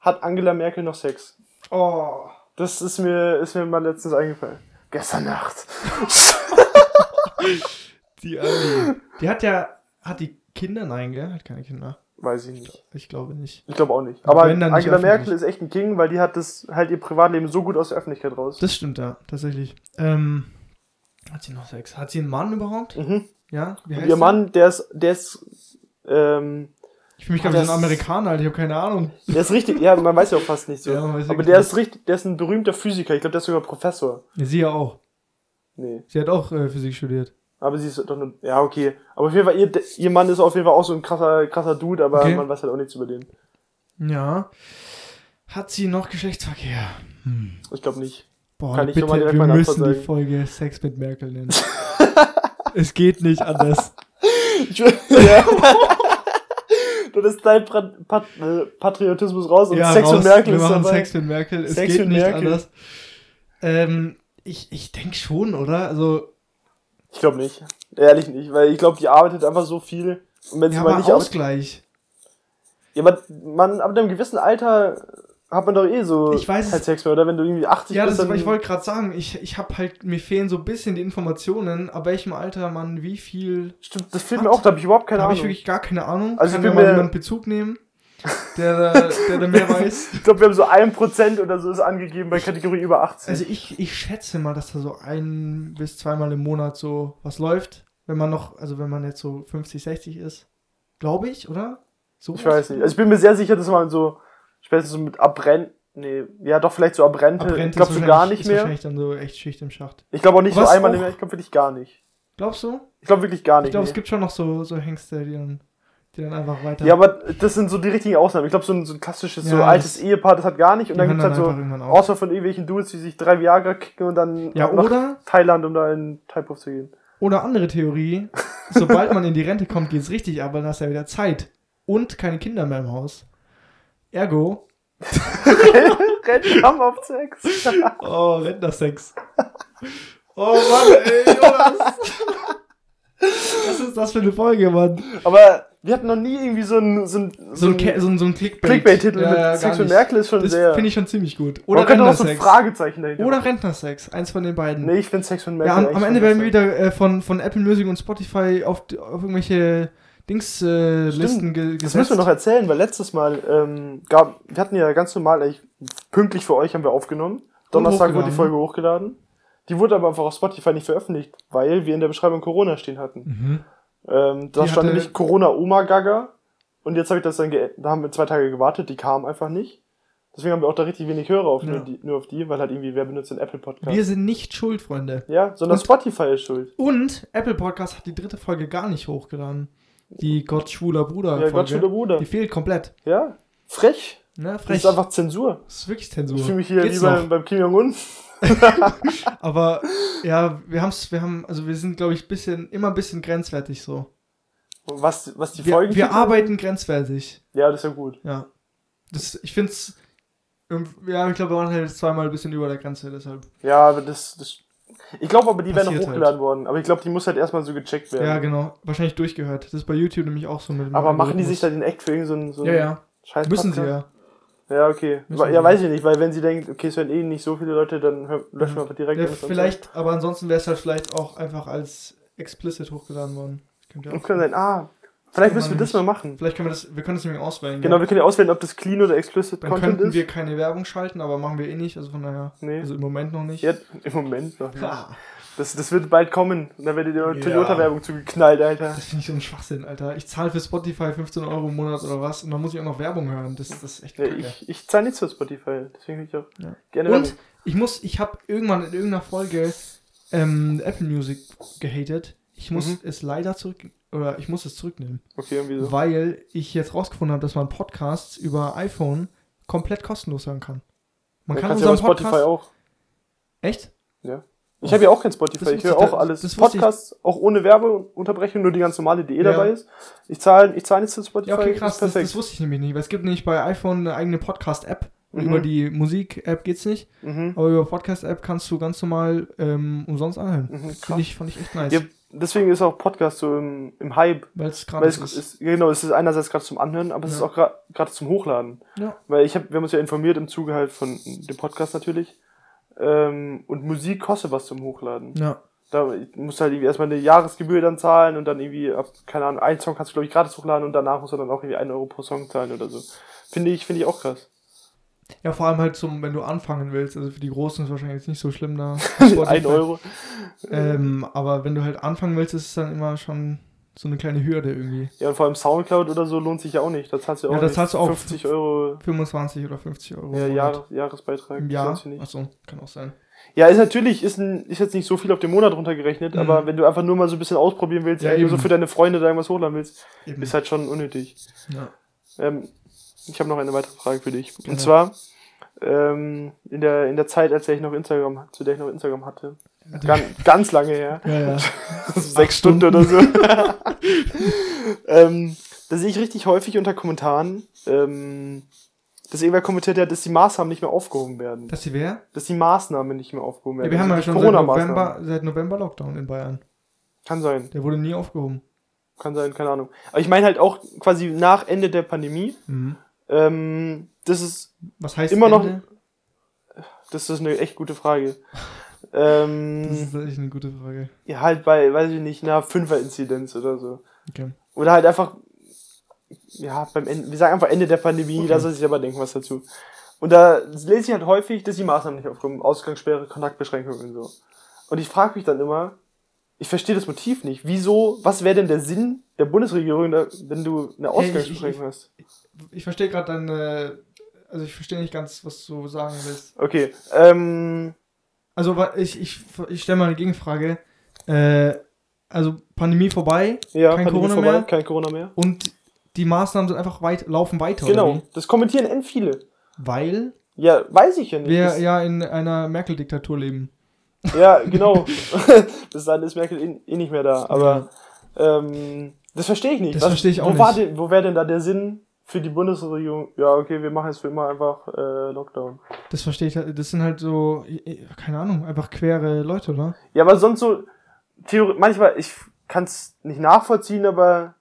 Hat Angela Merkel noch Sex? Oh. Das ist mir, ist mir mal letztens eingefallen. Gestern Nacht. <laughs> Die Annie. Die hat ja, hat die Kinder? Nein, gell? Hat keine Kinder. Weiß ich nicht. Ich glaube nicht. Ich glaube auch nicht. Aber nicht Angela Merkel ist echt ein King, weil die hat das halt ihr Privatleben so gut aus der Öffentlichkeit raus. Das stimmt, ja, tatsächlich. Ähm, hat sie noch Sex? Hat sie einen Mann überhaupt? Mhm. Ja? Wie heißt ihr? Mann, der ist, der ist, ähm, Ich fühle mich gerade wie so ein Amerikaner, Alter. Ich habe keine Ahnung. der ist richtig, ja, man weiß ja auch fast nicht so. Ja, Aber der nicht. ist richtig, der ist ein berühmter Physiker. Ich glaube, der ist sogar Professor. Ja, sie ja auch. Nee. Sie hat auch äh, Physik studiert. Aber sie ist doch nur, ja, okay. Aber auf jeden Fall, ihr, ihr Mann ist auf jeden Fall auch so ein krasser, krasser Dude, aber Okay. man weiß halt auch nichts über den. Ja. Hat sie noch Geschlechtsverkehr? Hm. Ich glaube nicht. Boah, Kann ich bitte, mal direkt wir müssen die. Folge Sex mit Merkel nennen. <laughs> es geht nicht anders. Ja. <laughs> Dann ist dein äh, Patriotismus raus und Sex raus, und Merkel wir ist machen dabei. Sex mit Merkel. Es Sex geht mit nicht Merkel. anders. Ähm, ich ich denke schon, oder? Also, Ich glaube nicht. Ehrlich nicht, weil ich glaube, die arbeitet einfach so viel. Und wenn sie ja, mal aber nicht arbeitet. Ausgleich. Ja, aber man, ab einem gewissen Alter hat man doch eh so Ich weiß kein Sex mehr, oder? Wenn du irgendwie 80 Ja, das bist, ist, dann. ich wollte gerade sagen, ich, ich habe halt, mir fehlen so ein bisschen die Informationen, ab welchem Alter man wie viel. Stimmt, das fehlt mir auch, da habe ich überhaupt keine Da habe Ahnung. ich wirklich gar keine Ahnung. Also Kann ich ja mal mir- jemand Bezug nehmen, der, da- der da mehr <laughs> weiß. Ich glaube, wir haben so ein Prozent oder so ist angegeben bei Kategorie über 80. Also ich, ich schätze mal, dass da so ein bis zweimal im Monat so was läuft, wenn man noch, also wenn man jetzt so 50, 60 ist. Glaube ich, oder? So ich weiß nicht. Also ich bin mir sehr sicher, dass man so, spätestens so mit Abrent, nee, ja doch vielleicht so Abrente, Abrente ich glaube ist so gar nicht ist mehr. wahrscheinlich dann so echt Schicht im Schacht. Ich glaube auch nicht Was so einmal mehr, ich glaube wirklich gar nicht. Glaubst du? Ich glaube wirklich gar nicht. Ich glaube, nee. es gibt schon noch so, so Hengste, die dann, die dann einfach weiter. Ja, aber das sind so die richtigen Ausnahmen. Ich glaube, so ein, so ein klassisches, so Ja, altes das- Ehepaar, das hat gar nicht. Und dann gibt es halt so. Auswahl von irgendwelchen Dudes, die sich drei Viagra kicken und dann Ja, nach oder, Thailand, um da in Thai-Puff zu gehen. oder andere Theorie, <laughs> sobald man in die Rente kommt, geht es richtig ab, weil dann hast du ja wieder Zeit. Und keine Kinder mehr im Haus. Ergo, <laughs> haben auf Sex. oh, Rentnersex. Oh Mann, ey, Jonas. Was ist das für eine Folge, Mann? Aber wir hatten noch nie irgendwie so ein, so ein, So ein, so ein, so ein Clickbait. Clickbait-Titel Ja, mit ja, Sex und. Merkel ist schon Das sehr. finde ich schon ziemlich gut. Oder auch so Rentnersex. Fragezeichen dahinter. Oder Rentnersex. Eins von den beiden. Nee, ich finde Sex und ja, Merkel. am, eigentlich am schon Ende werden wir wieder äh, von, von Apple Music und Spotify auf, auf irgendwelche Dings äh, Listen ge Das gesetzt. müssen wir noch erzählen, weil letztes Mal ähm, gab, wir hatten ja ganz normal, eigentlich pünktlich für euch haben wir aufgenommen. Donnerstag wurde die. Folge hochgeladen. Die wurde aber einfach auf Spotify nicht veröffentlicht, weil wir in der Beschreibung Corona stehen hatten. Mhm. Ähm, da Die stand nämlich Corona Oma Gaga. Und jetzt habe ich das dann, da haben wir zwei Tage gewartet, die kam einfach nicht. Deswegen haben wir auch da richtig wenig Hörer auf, Ja. nur, die, nur auf die, weil halt irgendwie, wer benutzt den Apple Podcast? Wir sind nicht schuld, Freunde. ja, sondern Und- Spotify ist schuld. Und Apple Podcast hat die dritte Folge gar nicht hochgeladen. Die Gott schwuler Bruder Ja. Gott, schwuler Bruder. Die fehlt komplett. Ja, frech. Ne, Das frech. ist einfach Zensur. Das ist wirklich Zensur. Ich fühle mich hier Geht's wie beim, beim Kim Jong-un. <laughs> Aber <laughs> ja, wir haben's, wir haben, also wir sind, glaube ich, bisschen, immer ein bisschen grenzwertig so. Was, was die Wir, Folgen wir arbeiten grenzwertig. Ja, das ist ja gut. Ja. Das, ich finde es. Ja, ich glaube, wir waren halt zweimal ein bisschen über der Grenze, deshalb. Ja, aber das. das ich glaube aber, die werden noch Passiert hochgeladen halt. worden. Aber ich glaube, die muss halt erstmal so gecheckt werden. Ja, genau. Wahrscheinlich durchgehört. Das ist bei YouTube nämlich auch so mit Aber machen die sich da den Act für irgendeinen so Ja, ja. scheiß Müssen sie ja. Ja, okay. Müssen ja, weiß ich nicht, weil wenn sie denkt, okay, es werden eh nicht so viele Leute, dann löschen wir einfach direkt. ja vielleicht, aber ansonsten wäre es halt vielleicht auch einfach als explicit hochgeladen worden. Das könnte so- ja auch sein. ah, vielleicht müssen wir das mal machen. Vielleicht können wir das, wir können das nämlich auswählen. Genau, gell? wir können ja auswählen, ob das clean oder explicit Dann Content könnten ist. wir keine Werbung schalten, aber machen wir eh nicht, also von daher. Nee. Also im Moment noch nicht. Ja, Im Moment noch nicht. Ha, Das, das wird bald kommen. Und dann werdet ihr Ja. Toyota-Werbung zugeknallt, Alter. das finde ich so ein Schwachsinn, Alter. Ich zahle für Spotify 15 Euro im Monat oder was und dann muss ich auch noch Werbung hören. Das, das ist echt Ja, ich ich zahle nichts für Spotify, deswegen will ich auch Ja. gerne Und Werbung. ich muss, ich habe irgendwann in irgendeiner Folge ähm, Apple Music gehatet. Ich muss Mhm. es leider zurück, oder ich muss es zurücknehmen, Okay, und wieso? weil ich jetzt rausgefunden habe, dass man Podcasts über iPhone komplett kostenlos hören kann. Man kann kann ja unseren auf Spotify Podcast... auch. Echt? Ich habe ja auch kein Spotify, Das ich höre auch alles. das Podcasts, auch ohne Werbeunterbrechung, nur die ganz normale, die eh Ja. dabei ist. Ich zahle ich zahl nichts zu Spotify, Ja, okay, krass. Das, das wusste ich nämlich nicht. Weil es gibt nämlich bei iPhone eine eigene Podcast-App. Mhm. Über die Musik-App geht's nicht. mhm. Aber über Podcast-App kannst du ganz normal ähm, umsonst anhören. Mhm. Finde ich, fand ich echt nice. Ja, deswegen ist auch Podcast so im, im Hype. Weil es es ist. ist, genau, es ist einerseits gerade zum Anhören, aber es Ja. ist auch gerade zum Hochladen. Ja. Weil ich hab, wir haben uns ja informiert im Zuge halt von dem Podcast natürlich. Ähm, und Musik kostet was zum Hochladen. Ja. Da musst du halt irgendwie erstmal eine Jahresgebühr dann zahlen und dann irgendwie ab, keine Ahnung, ein Song kannst du glaube ich gratis hochladen und danach musst du dann auch irgendwie 1 Euro pro Song zahlen oder so. Finde ich, finde ich auch krass. Ja, vor allem halt zum, wenn du anfangen willst. Also für die Großen ist es wahrscheinlich jetzt nicht so schlimm da. <laughs> 1 Euro. Ähm, aber wenn du halt anfangen willst, ist es dann immer schon so eine kleine Hürde irgendwie. Ja, und vor allem Soundcloud oder so lohnt sich ja auch nicht. Da zahlst du auch Ja, da nicht zahlst du auch 50 Euro 25 oder 50 Euro. ja, im Jahr, Monat. Jahresbeitrag. Das nicht. Achso, kann auch sein. Ja, ist natürlich, ist, ein, ist jetzt nicht so viel auf den Monat runtergerechnet, Mhm. aber wenn du einfach nur mal so ein bisschen ausprobieren willst, Ja, ja, nur so eben. für deine Freunde da irgendwas hochladen willst, Eben. ist halt schon unnötig. ja. Ähm, ich habe noch eine weitere Frage für dich. Genau. Und zwar, ähm, in, der, in der Zeit, als ich noch Instagram, zu der ich noch Instagram hatte, ganz, ganz lange her, ja, ja. <laughs> sechs Stunden oder so, <laughs> ähm, da sehe ich richtig häufig unter Kommentaren, ähm, dass irgendwer kommentiert hat, dass die Maßnahmen nicht mehr aufgehoben werden. Dass sie wer? Dass die Maßnahmen nicht mehr aufgehoben Ja, werden. wir haben ja Also die schon seit. November, seit November Lockdown in Bayern. Kann sein. Der wurde nie aufgehoben. Kann sein, keine Ahnung. Aber ich meine halt auch quasi nach Ende der Pandemie. Mhm. Ähm, das ist Was heißt Immer noch- Ende? das ist eine echt gute Frage. Das Ähm, ist echt eine gute Frage. ja, halt bei, weiß ich nicht, einer Fünfer-Inzidenz oder so. Okay. Oder halt einfach, ja, beim Ende, wir sagen einfach Ende der Pandemie, Okay. da soll sich aber denken was dazu. Und da lese ich halt häufig, dass die Maßnahmen nicht aufkommen. Ausgangssperre, Kontaktbeschränkungen und so. Und ich frage mich dann immer, ich verstehe das Motiv nicht. Wieso, was wäre denn der Sinn der Bundesregierung, wenn du eine Hey, ich- Ausgangsbeschränkung hast? Ich verstehe gerade deine. Also ich verstehe nicht ganz, was du sagen willst. Okay, ähm, Also ich, ich, ich stelle mal eine Gegenfrage. Äh, also Pandemie vorbei ja, Kein Pandemie Corona mehr? kein Corona mehr. und die Maßnahmen sind einfach weit, laufen weiter. Genau, das kommentieren end viele. Weil Ja, weiß ich ja nicht. wir ja in einer Merkel-Diktatur leben. <laughs> Ja, genau. <laughs> Bis dann ist Merkel eh, nicht mehr da. Aber ähm, das verstehe ich nicht. Das verstehe ich auch wo War nicht. denn, wo wäre denn da der Sinn für die Bundesregierung? Ja, okay, wir machen jetzt für immer einfach äh, Lockdown. Das verstehe ich. halt- Das sind halt so, keine Ahnung, einfach quere Leute, oder? Ja, aber sonst so, Theorie, manchmal, ich kann es nicht nachvollziehen, aber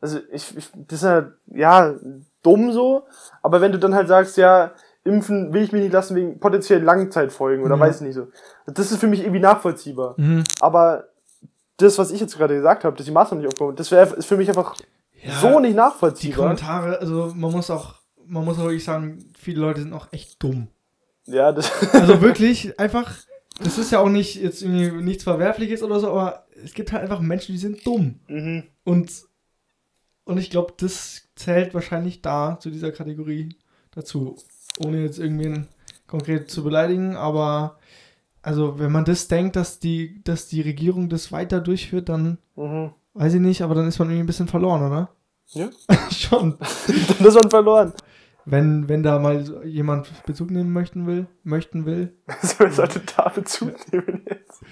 also ich, ich das ist halt, ja, dumm so, aber wenn du dann halt sagst, ja, impfen will ich mich nicht lassen wegen potenziellen Langzeitfolgen oder Ja. weiß nicht so. Das ist für mich irgendwie nachvollziehbar. Mhm. Aber das, was ich jetzt gerade gesagt habe, dass die Maßnahmen nicht aufgehoben, das wäre ist für mich einfach so nicht Die nachvollziehbar. Kommentare, also man muss auch, man muss auch wirklich sagen, viele Leute sind auch echt dumm. Ja, das, <laughs> Also wirklich einfach, das ist ja auch nicht jetzt irgendwie nichts Verwerfliches oder so, aber es gibt halt einfach Menschen, die sind dumm. mhm. Und, und ich glaube, das zählt wahrscheinlich da zu dieser Kategorie dazu. Ohne jetzt irgendwen konkret zu beleidigen, aber also wenn man das denkt, dass die, dass die Regierung das weiter durchführt, dann Mhm. Weiß ich nicht, aber dann ist man irgendwie ein bisschen verloren, oder? Ja. <laughs> Schon. <laughs> Dann ist man verloren. Wenn, wenn da mal jemand Bezug nehmen möchten will, möchten will. Wer sollte da Bezug nehmen jetzt?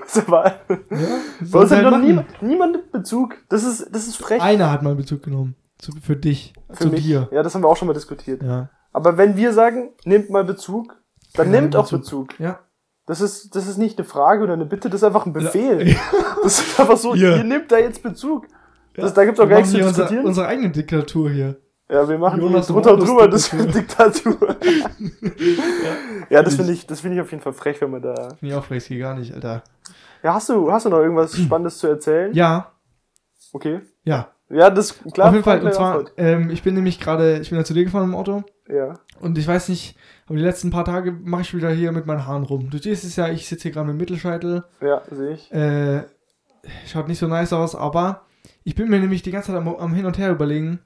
Was aber, Ja, bei uns halt niemand, niemand Bezug. Das ist, das ist frech. Einer hat mal Bezug genommen. Zu, für dich. für zu mich. dir. Ja, das haben wir auch schon mal diskutiert. Ja. Aber wenn wir sagen, nehmt mal Bezug, dann Keiner nehmt nimmt auch Bezug. Bezug. Ja. Das ist, das ist nicht eine Frage oder eine Bitte, das ist einfach ein Befehl. Ja. <laughs> Das ist einfach so, Ja. ihr nehmt da jetzt Bezug. Das, da gibt's auch Wir gar nichts zu hier unser, diskutieren. unsere eigene Diktatur hier. ja, wir machen Jonas drunter und drüber, das ist Diktatur. <laughs> Diktatur. ja, das finde ich, das finde ich auf jeden Fall frech, wenn man da. Finde ich auch frech, geht gar nicht, Alter. Ja, hast du, hast du noch irgendwas Spannendes zu erzählen? Ja, Okay. ja. Ja, das klar. Auf jeden Fall. Und zwar, ähm, ich bin nämlich gerade, ich bin ja zu dir gefahren im Auto. Ja. Und ich weiß nicht, aber die letzten paar Tage mache ich wieder hier mit meinen Haaren rum. Du siehst es ja, ich sitze hier gerade mit dem Mittelscheitel. Ja, sehe ich. Äh, schaut nicht so nice aus, aber ich bin mir nämlich die ganze Zeit am, am Hin und Her überlegen.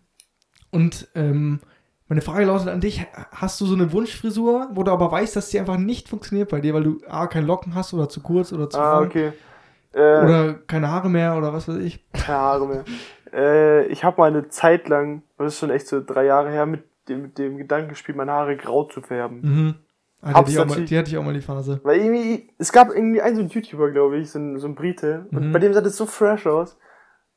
Und ähm, meine Frage lautet an dich: Hast du so eine Wunschfrisur, wo du aber weißt, dass sie einfach nicht funktioniert bei dir, weil du A, keine Locken hast oder zu kurz oder zu Ah, lang okay. Äh, oder keine Haare mehr oder was weiß ich? keine Haare mehr. <laughs> Äh, ich habe mal eine Zeit lang, das ist schon echt so drei Jahre her, mit dem, mit dem Gedanken gespielt, meine Haare grau zu färben. Mhm. Ah, die, Hab's hatte ich auch mal, die hatte ich auch mal die Phase. Weil irgendwie, es gab irgendwie einen so einen YouTuber, glaube ich, so ein, so ein Brite, und Mhm. bei dem sah das so fresh aus.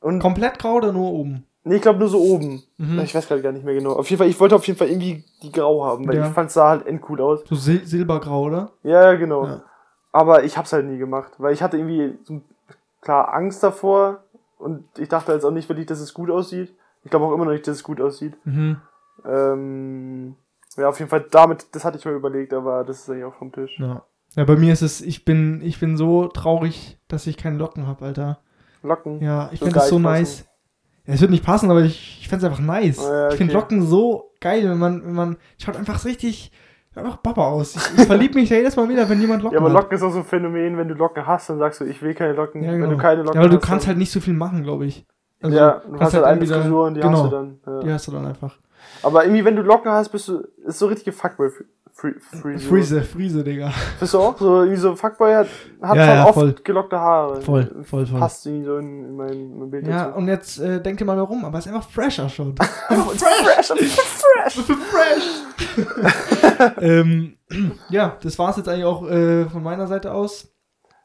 Und Komplett grau oder nur oben? nee, ich glaube nur so oben. Mhm. Ich weiß gerade gar nicht mehr genau. Auf jeden Fall, ich wollte auf jeden Fall irgendwie die grau haben, weil Ja. ich fand es sah halt endcool aus. So sil silbergrau, oder? Ja, ja, genau. Ja. Aber ich hab's halt nie gemacht, weil ich hatte irgendwie so, klar Angst davor und ich dachte jetzt auch nicht wirklich, dass es gut aussieht. Ich glaube auch immer noch nicht, dass es gut aussieht. Mhm. Ähm, ja, auf jeden Fall damit, das hatte ich mir überlegt, aber das ist eigentlich auch vom Tisch. Ja. Ja, bei mir ist es, ich bin, ich bin so traurig, dass ich keine Locken habe, Alter. Locken. Ja, ich finde das so nice. Ja, es wird nicht passen, aber ich, ich fände es einfach nice. Ja, Ich finde okay. Locken so geil, wenn man, wenn man, schaut einfach richtig, einfach Papa aus. Ich, ich verliebe mich ja jedes Mal wieder, wenn jemand Locken Ja, aber hat. Locken ist auch so ein Phänomen, wenn du Locken hast, dann sagst du, ich will keine Locken. Ja, Wenn genau. du keine Locken ja, aber du hast, kannst halt nicht so viel machen, glaube ich. Also, ja, du kannst hast halt eine entweder- Frisur und die genau, hast du dann. Ja. Die hast du dann einfach. Aber irgendwie, wenn du Locken hast, bist du, ist so richtig Fuckboy Free, Free, Friese, Friese, Digga. Bist du auch so, irgendwie so Fuckboy hat, hat Ja, schon ja, oft voll. gelockte Haare. Voll, voll, voll. Passt irgendwie so in, in mein, in mein Bild Ja, dazu. und jetzt äh, denkt ihr mal warum, aber es ist einfach fresher schon. <laughs> <laughs> fresh, fresh. <laughs> ähm, ja, das war es jetzt eigentlich auch äh, von meiner Seite aus.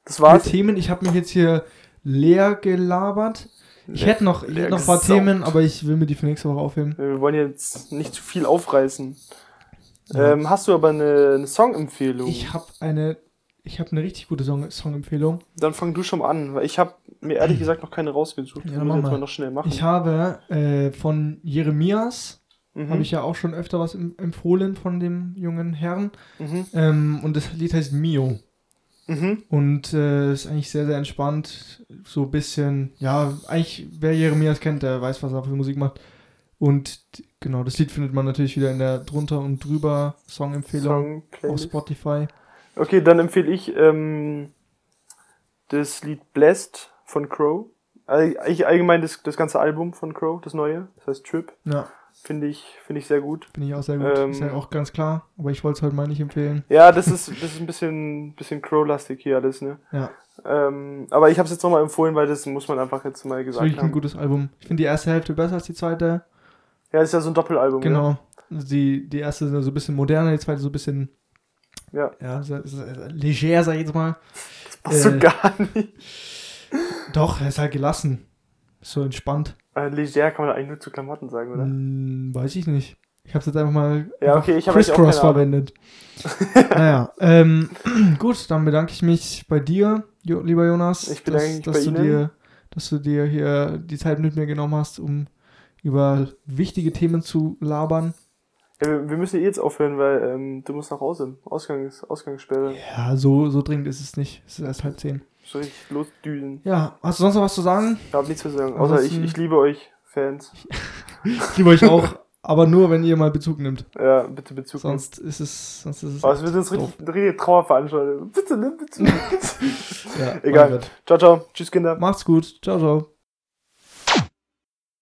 Das Mit war's. Themen, ich habe mich jetzt hier leer gelabert. Ich hätte noch, ich hätte noch ein paar gesaugt. Themen, aber ich will mir die für nächste Woche aufheben. Wir wollen jetzt nicht zu viel aufreißen. Ja. Ähm, hast du aber eine, eine Songempfehlung? Ich habe eine, ich habe eine richtig gute Song Songempfehlung. Dann fang du schon mal an, weil ich habe mir ehrlich <clears throat> gesagt noch keine rausgesucht. Ja, mach mal. noch schnell machen. Ich habe äh, von Jeremias, mhm. habe ich ja auch schon öfter was em- empfohlen von dem jungen Herrn. Mhm. Ähm, und das Lied heißt Mio. Mhm. Und äh, ist eigentlich sehr, sehr entspannt. So ein bisschen, ja, eigentlich, wer Jeremias kennt, der weiß, was er für Musik macht. Und genau, das Lied findet man natürlich wieder in der drunter und drüber Songempfehlung Song auf. Spotify. Okay, dann empfehle ich ähm, das Lied Blessed von Crow. Eigentlich allgemein das, das ganze Album von Crow, das neue. Das heißt Trip. Ja, Finde ich, finde ich sehr gut. bin ich auch sehr gut. Ähm, ist ja auch ganz klar. Aber ich wollte es heute mal nicht empfehlen. Ja, das ist, das ist ein bisschen, bisschen Crow-lastig hier alles, ne? Ja, Ähm, aber ich habe es jetzt nochmal empfohlen, weil das muss man einfach jetzt mal ist gesagt wirklich ein haben. gutes Album. Ich finde die erste Hälfte besser als die zweite. Ja, das ist ja so ein Doppelalbum. Genau. Also Die, die erste ist so ein bisschen moderner, die zweite so ein bisschen Ja. ja, so, so, leger, sag ich jetzt mal. Das passt so Äh. gar nicht. Doch, er ist halt gelassen. Ist so entspannt. Äh, leger kann man eigentlich nur zu Klamotten sagen, oder? Hm, weiß ich nicht. Ich hab's jetzt einfach mal Ja, okay, ich Crisscross keine verwendet. <laughs> naja, ähm, <clears throat> gut, dann bedanke ich mich bei dir, lieber Jonas. Ich bedanke dass, mich dass du. Dir, dass du dir hier die Zeit mit mir genommen hast, um über wichtige Themen zu labern. Ja, wir, wir müssen eh jetzt aufhören, weil ähm, du musst nach Hause. Ausgangs, Ausgangssperre. Ja, so, so dringend ist es nicht. Es ist erst halb zehn. Soll ich losdüsen? Ja, hast du sonst noch was zu sagen? Ich habe nichts zu sagen. Außer ich, ich liebe euch, Fans. <laughs> Ich liebe euch auch, aber nur, wenn ihr mal Bezug nimmt. Ja, bitte Bezug. Sonst ist es, sonst ist es. Aber es wird jetzt richtig, eine richtige Trauerveranstaltung. <laughs> Bitte nimm Bezug. ja, egal. Ciao, ciao. Tschüss, Kinder. Macht's gut. Ciao, ciao.